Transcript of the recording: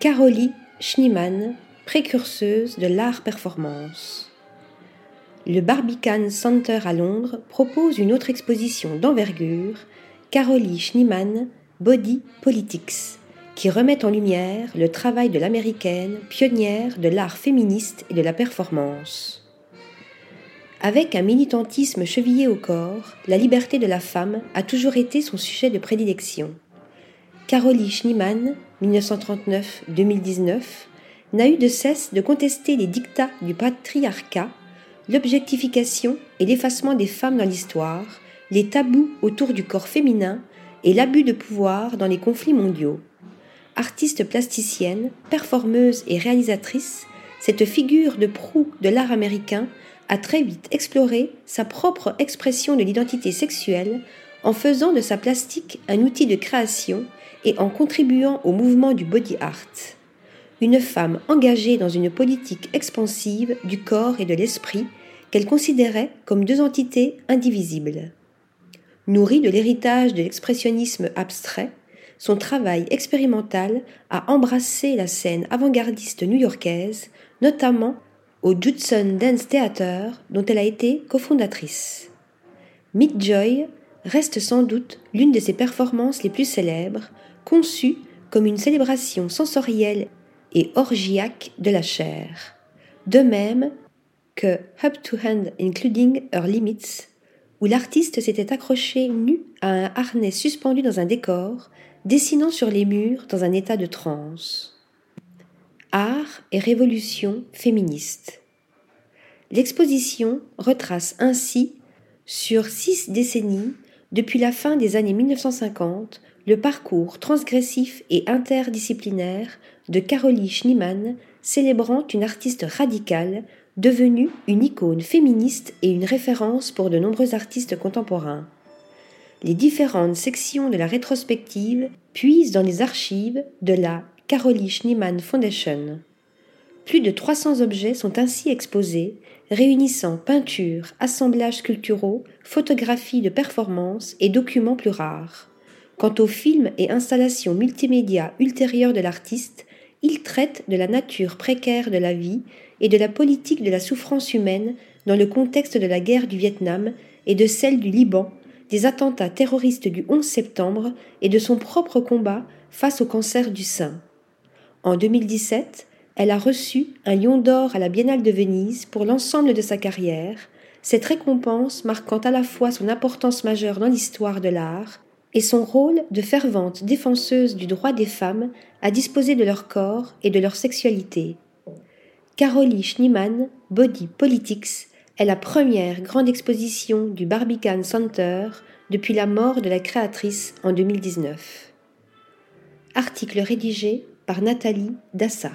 Carolie Schneemann, précurseuse de l'art performance. Le Barbican Center à Londres propose une autre exposition d'envergure, Carolie Schneemann, Body Politics, qui remet en lumière le travail de l'américaine pionnière de l'art féministe et de la performance. Avec un militantisme chevillé au corps, la liberté de la femme a toujours été son sujet de prédilection. Carolie Schneemann, 1939-2019, n'a eu de cesse de contester les dictats du patriarcat, l'objectification et l'effacement des femmes dans l'histoire, les tabous autour du corps féminin et l'abus de pouvoir dans les conflits mondiaux. Artiste plasticienne, performeuse et réalisatrice, cette figure de proue de l'art américain a très vite exploré sa propre expression de l'identité sexuelle en faisant de sa plastique un outil de création et en contribuant au mouvement du body art. Une femme engagée dans une politique expansive du corps et de l'esprit qu'elle considérait comme deux entités indivisibles. Nourrie de l'héritage de l'expressionnisme abstrait, son travail expérimental a embrassé la scène avant-gardiste new-yorkaise, notamment au Judson Dance Theater dont elle a été cofondatrice. Meet Joy reste sans doute l'une de ses performances les plus célèbres, conçue comme une célébration sensorielle et orgiaque de la chair. De même que Up to Hand Including Her Limits, où l'artiste s'était accroché nu à un harnais suspendu dans un décor, dessinant sur les murs dans un état de transe art et révolution féministe. L'exposition retrace ainsi, sur six décennies, depuis la fin des années 1950, le parcours transgressif et interdisciplinaire de Carolie Schneemann, célébrant une artiste radicale, devenue une icône féministe et une référence pour de nombreux artistes contemporains. Les différentes sections de la rétrospective puisent dans les archives de la Carolie Schneemann Foundation. Plus de 300 objets sont ainsi exposés, réunissant peintures, assemblages sculpturaux, photographies de performance et documents plus rares. Quant aux films et installations multimédia ultérieures de l'artiste, il traite de la nature précaire de la vie et de la politique de la souffrance humaine dans le contexte de la guerre du Vietnam et de celle du Liban, des attentats terroristes du 11 septembre et de son propre combat face au cancer du sein. En 2017, elle a reçu un lion d'or à la Biennale de Venise pour l'ensemble de sa carrière, cette récompense marquant à la fois son importance majeure dans l'histoire de l'art et son rôle de fervente défenseuse du droit des femmes à disposer de leur corps et de leur sexualité. Carolie Schneemann, Body Politics, est la première grande exposition du Barbican Center depuis la mort de la créatrice en 2019. Article rédigé par Nathalie Dassa.